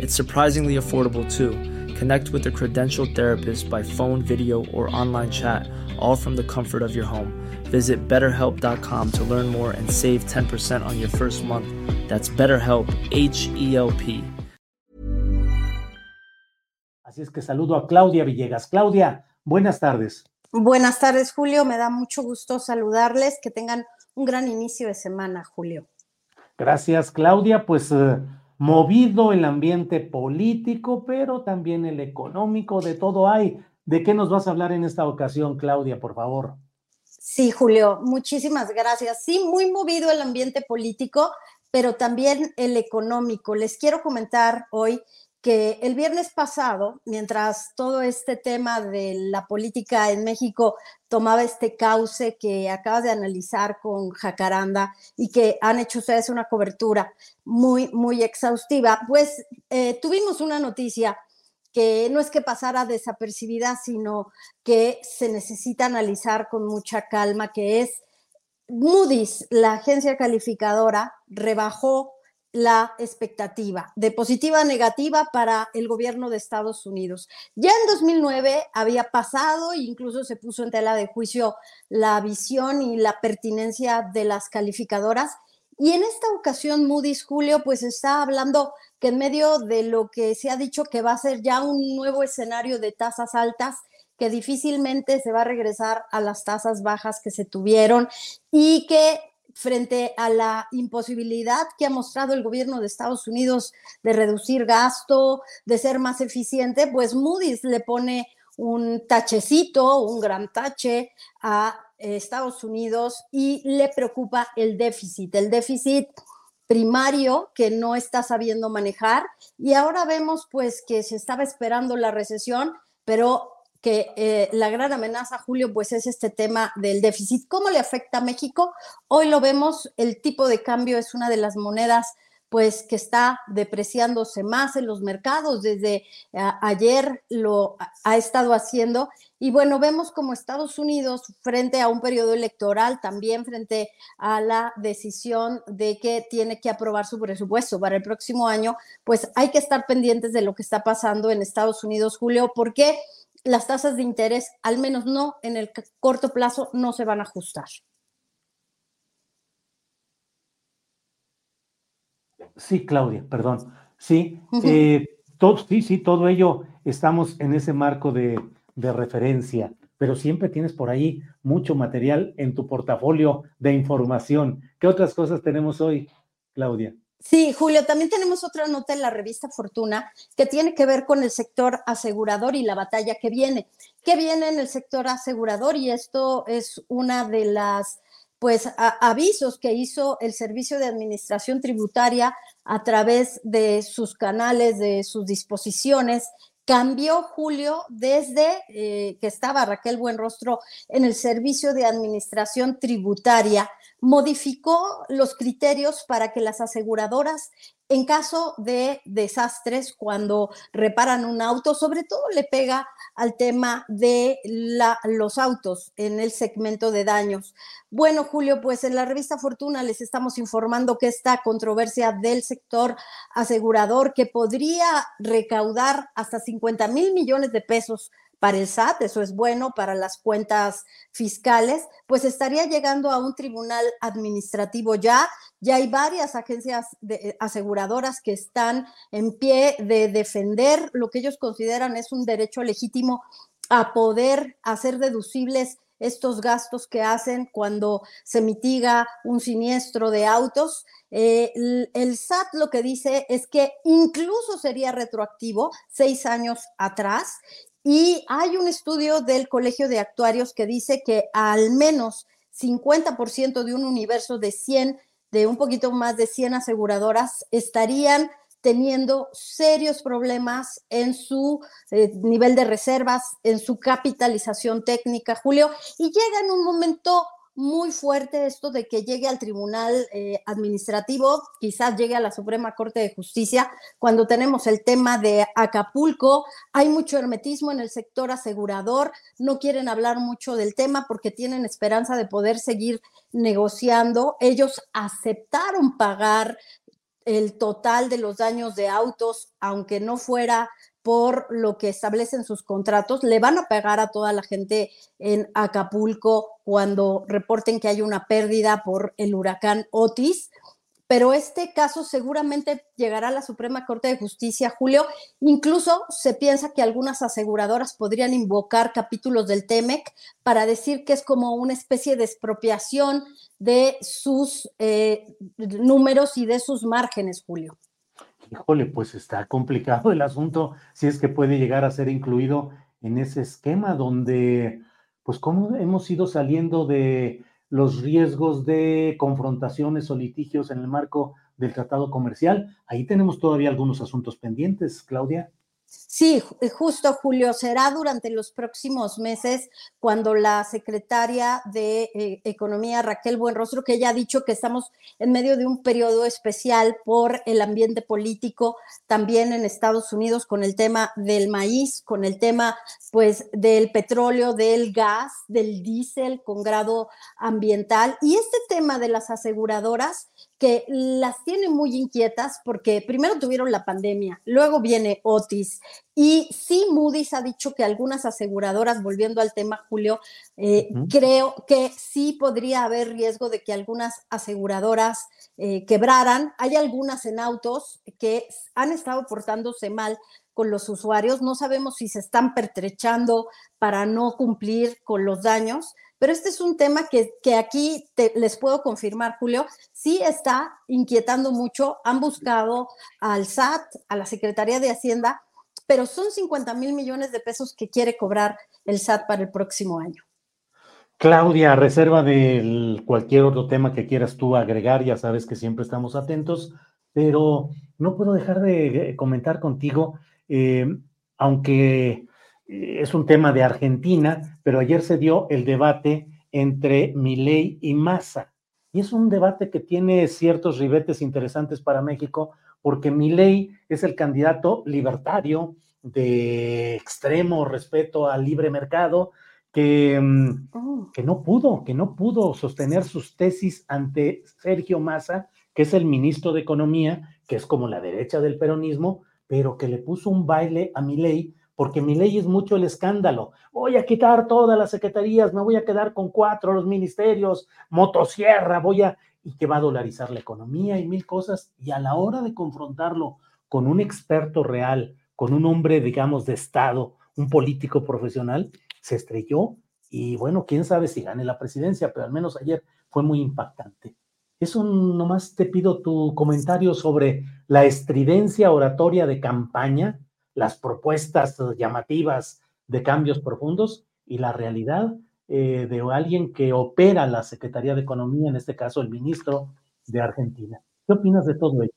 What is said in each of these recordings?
It's surprisingly affordable too. Connect with a credentialed therapist by phone, video, or online chat, all from the comfort of your home. Visit betterhelp.com to learn more and save 10% on your first month. That's BetterHelp, H E L P. Así es que saludo a Claudia Villegas. Claudia, buenas tardes. Buenas tardes, Julio. Me da mucho gusto saludarles. Que tengan un gran inicio de semana, Julio. Gracias, Claudia. Pues eh, movido el ambiente político, pero también el económico, de todo hay. ¿De qué nos vas a hablar en esta ocasión, Claudia, por favor? Sí, Julio, muchísimas gracias. Sí, muy movido el ambiente político, pero también el económico. Les quiero comentar hoy que el viernes pasado, mientras todo este tema de la política en México tomaba este cauce que acabas de analizar con Jacaranda y que han hecho ustedes una cobertura muy, muy exhaustiva, pues eh, tuvimos una noticia que no es que pasara desapercibida, sino que se necesita analizar con mucha calma, que es Moody's, la agencia calificadora, rebajó la expectativa de positiva a negativa para el gobierno de Estados Unidos. Ya en 2009 había pasado e incluso se puso en tela de juicio la visión y la pertinencia de las calificadoras. Y en esta ocasión Moody's Julio pues está hablando que en medio de lo que se ha dicho que va a ser ya un nuevo escenario de tasas altas, que difícilmente se va a regresar a las tasas bajas que se tuvieron y que frente a la imposibilidad que ha mostrado el gobierno de Estados Unidos de reducir gasto, de ser más eficiente, pues Moody's le pone un tachecito, un gran tache a Estados Unidos y le preocupa el déficit, el déficit primario que no está sabiendo manejar. Y ahora vemos pues que se estaba esperando la recesión, pero que eh, la gran amenaza, Julio, pues es este tema del déficit. ¿Cómo le afecta a México? Hoy lo vemos, el tipo de cambio es una de las monedas pues que está depreciándose más en los mercados, desde ayer lo ha estado haciendo. Y bueno, vemos como Estados Unidos, frente a un periodo electoral, también frente a la decisión de que tiene que aprobar su presupuesto para el próximo año, pues hay que estar pendientes de lo que está pasando en Estados Unidos, Julio, porque las tasas de interés, al menos no en el corto plazo, no se van a ajustar. Sí, Claudia, perdón. Sí, eh, todo, sí, sí, todo ello estamos en ese marco de, de referencia, pero siempre tienes por ahí mucho material en tu portafolio de información. ¿Qué otras cosas tenemos hoy, Claudia? Sí, Julio, también tenemos otra nota en la revista Fortuna que tiene que ver con el sector asegurador y la batalla que viene. ¿Qué viene en el sector asegurador? Y esto es una de las pues avisos que hizo el Servicio de Administración Tributaria a través de sus canales, de sus disposiciones. Cambió Julio desde eh, que estaba Raquel Buenrostro en el Servicio de Administración Tributaria modificó los criterios para que las aseguradoras, en caso de desastres, cuando reparan un auto, sobre todo le pega al tema de los autos en el segmento de daños. Bueno, Julio, pues en la revista Fortuna les estamos informando que esta controversia del sector asegurador que podría recaudar hasta 50 mil millones de pesos para el SAT, eso es bueno para las cuentas fiscales, pues estaría llegando a un tribunal administrativo ya. Ya hay varias agencias de, eh, aseguradoras que están en pie de defender lo que ellos consideran es un derecho legítimo a poder hacer deducibles estos gastos que hacen cuando se mitiga un siniestro de autos. Eh, el, el, SAT lo que dice es que incluso sería retroactivo seis años atrás y hay un estudio del Colegio de Actuarios que dice que al menos 50% de un universo de 100, de un poquito más de 100 aseguradoras, estarían teniendo serios problemas en su eh, nivel de reservas, en su capitalización técnica, Julio, y llega en un momento muy fuerte esto de que llegue al tribunal eh, administrativo, quizás llegue a la Suprema Corte de Justicia, cuando tenemos el tema de Acapulco, hay mucho hermetismo en el sector asegurador, no quieren hablar mucho del tema porque tienen esperanza de poder seguir negociando. Ellos aceptaron pagar el total de los daños de autos, aunque no fuera por lo que establecen sus contratos, le van a pagar a toda la gente en Acapulco cuando reporten que hay una pérdida por el huracán Otis. Pero este caso seguramente llegará a la Suprema Corte de Justicia, Julio. Incluso se piensa que algunas aseguradoras podrían invocar capítulos del TEMEC para decir que es como una especie de expropiación de sus eh, números y de sus márgenes, Julio híjole, pues está complicado el asunto, si es que puede llegar a ser incluido en ese esquema donde, pues, cómo hemos ido saliendo de los riesgos de confrontaciones o litigios en el marco del tratado comercial. Ahí tenemos todavía algunos asuntos pendientes, Claudia. Sí, eh, justo Julio, será durante los próximos meses cuando la secretaria de eh, Economía, Raquel Buenrostro, que ella ha dicho que estamos en medio de un periodo especial por el ambiente político, también en Estados Unidos con el tema del maíz, con el tema pues del petróleo, del gas, del diésel con grado ambiental. Y este tema de las aseguradoras que las tiene muy inquietas porque primero tuvieron la pandemia, luego viene Otis y sí Moody's ha dicho que algunas aseguradoras, volviendo al tema Julio, eh, creo que sí podría haber riesgo de que algunas aseguradoras eh, quebraran. Hay algunas en autos que han estado portándose mal con los usuarios, no sabemos si se están pertrechando para no cumplir con los daños pero este es un tema que, aquí les puedo confirmar, Julio, sí está inquietando mucho. Han buscado al SAT, a la Secretaría de Hacienda, pero son 50 mil millones de pesos que quiere cobrar el SAT para el próximo año. Claudia, reserva de cualquier otro tema que quieras tú agregar, ya sabes que siempre estamos atentos, pero no puedo dejar de comentar contigo, eh, aunque eh, es un tema de Argentina, pero ayer se dio el debate entre Milei y Massa. Y es un debate que tiene ciertos ribetes interesantes para México, porque Milei es el candidato libertario de extremo respeto al libre mercado, que, mm, oh. que no pudo, que no pudo sostener sus tesis ante Sergio Massa, que es el ministro de Economía, que es como la derecha del peronismo, pero que le puso un baile a Milei porque mi ley es mucho el escándalo. Voy a quitar todas las secretarías, me voy a quedar con cuatro los ministerios, motosierra, voy a... y que va a dolarizar la economía y mil cosas. Y a la hora de confrontarlo con un experto real, con un hombre, digamos, de Estado, un político profesional, se estrelló y bueno, quién sabe si gane la presidencia, pero al menos ayer fue muy impactante. Eso nomás te pido tu comentario sobre la estridencia oratoria de campaña, las propuestas llamativas de cambios profundos y la realidad eh, de alguien que opera la Secretaría de Economía, en este caso el ministro de Argentina. ¿Qué opinas de todo ello?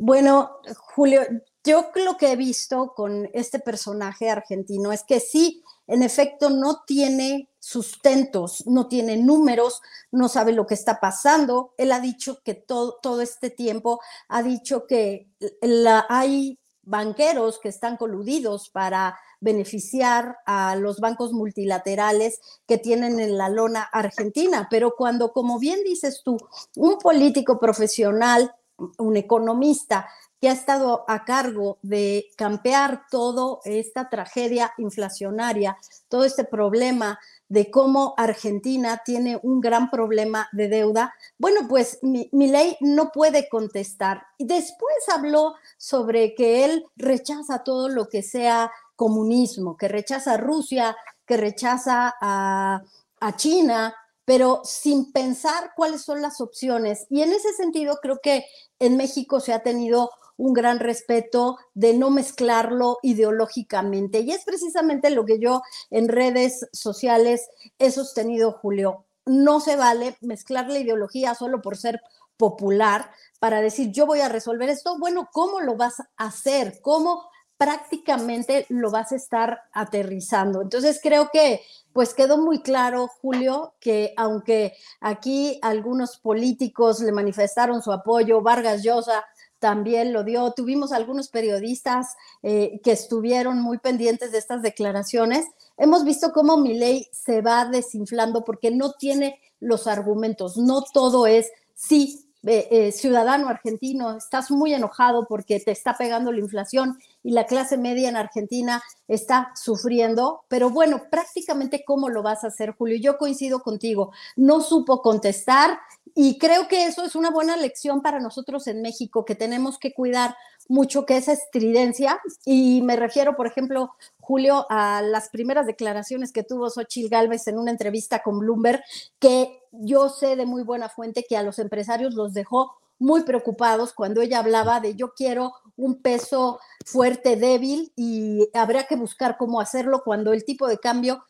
Bueno, Julio, yo lo que he visto con este personaje argentino es que sí, en efecto, no tiene sustentos, no tiene números, no sabe lo que está pasando. Él ha dicho que todo, todo este tiempo ha dicho que la, hay banqueros que están coludidos para beneficiar a los bancos multilaterales que tienen en la lona argentina. Pero cuando, como bien dices tú, un político profesional un economista que ha estado a cargo de campear toda esta tragedia inflacionaria, todo este problema de cómo Argentina tiene un gran problema de deuda, bueno, pues mi, ley no puede contestar. Y después habló sobre que él rechaza todo lo que sea comunismo, que rechaza a Rusia, que rechaza a, a China, pero sin pensar cuáles son las opciones. Y en ese sentido creo que en México se ha tenido un gran respeto de no mezclarlo ideológicamente. Y es precisamente lo que yo en redes sociales he sostenido, Julio. No se vale mezclar la ideología solo por ser popular para decir yo voy a resolver esto. Bueno, ¿cómo lo vas a hacer? ¿Cómo prácticamente lo vas a estar aterrizando. Entonces creo que pues quedó muy claro, Julio, que aunque aquí algunos políticos le manifestaron su apoyo, Vargas Llosa también lo dio, tuvimos algunos periodistas eh, que estuvieron muy pendientes de estas declaraciones, hemos visto cómo ley se va desinflando porque no tiene los argumentos, no todo es sí, eh, ciudadano argentino, estás muy enojado porque te está pegando la inflación y la clase media en Argentina está sufriendo, pero bueno, prácticamente cómo lo vas a hacer, Julio. Yo coincido contigo, no supo contestar y creo que eso es una buena lección para nosotros en México, que tenemos que cuidar mucho que esa estridencia, y me refiero, por ejemplo, Julio, a las primeras declaraciones que tuvo Xochitl Gálvez en una entrevista con Bloomberg, que yo sé de muy buena fuente que a los empresarios los dejó muy preocupados cuando ella hablaba de yo quiero un peso fuerte, débil, y habría que buscar cómo hacerlo cuando el tipo de cambio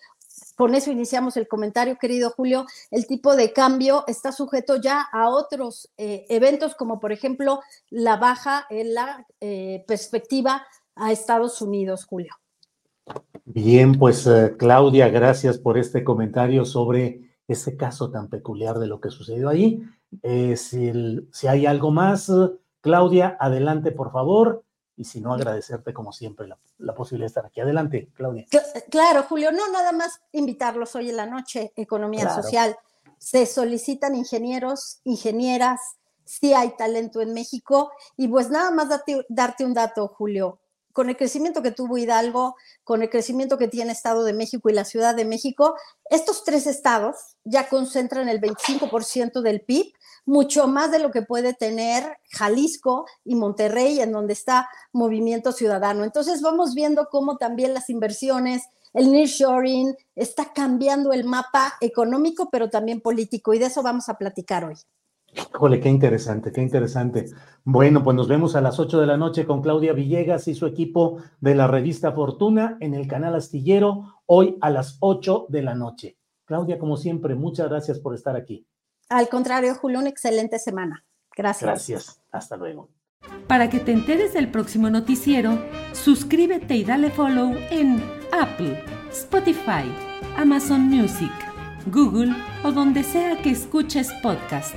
con eso iniciamos el comentario, querido Julio. El tipo de cambio está sujeto ya a otros eh, eventos, como por ejemplo la baja en la eh, perspectiva a Estados Unidos, Julio. Bien, pues eh, Claudia, gracias por este comentario sobre ese caso tan peculiar de lo que sucedió ahí. si, si hay algo más, Claudia, adelante, por favor y si no, agradecerte como siempre la, posibilidad de estar aquí. Adelante, Claudia. Claro, Julio, no nada más invitarlos hoy en la noche, Economía Social. Se solicitan ingenieros, ingenieras, si hay talento en México y pues nada más darte un dato, Julio. Con el crecimiento que tuvo Hidalgo, con el crecimiento que tiene Estado de México y la Ciudad de México, estos tres estados ya concentran el 25% del PIB mucho más de lo que puede tener Jalisco y Monterrey, en donde está Movimiento Ciudadano. Entonces vamos viendo cómo también las inversiones, el nearshoring está cambiando el mapa económico, pero también político, y de eso vamos a platicar hoy. Híjole, qué interesante, qué interesante. Bueno, pues nos vemos a las 8 de la noche con Claudia Villegas y su equipo de la revista Fortuna en el canal Astillero, hoy a las 8 de la noche. Claudia, como siempre, muchas gracias por estar aquí. Al contrario, Julio, una excelente semana. Gracias. Gracias. Hasta luego. Para que te enteres del próximo noticiero, suscríbete y dale follow en Apple, Spotify, Amazon Music, Google o donde sea que escuches podcast.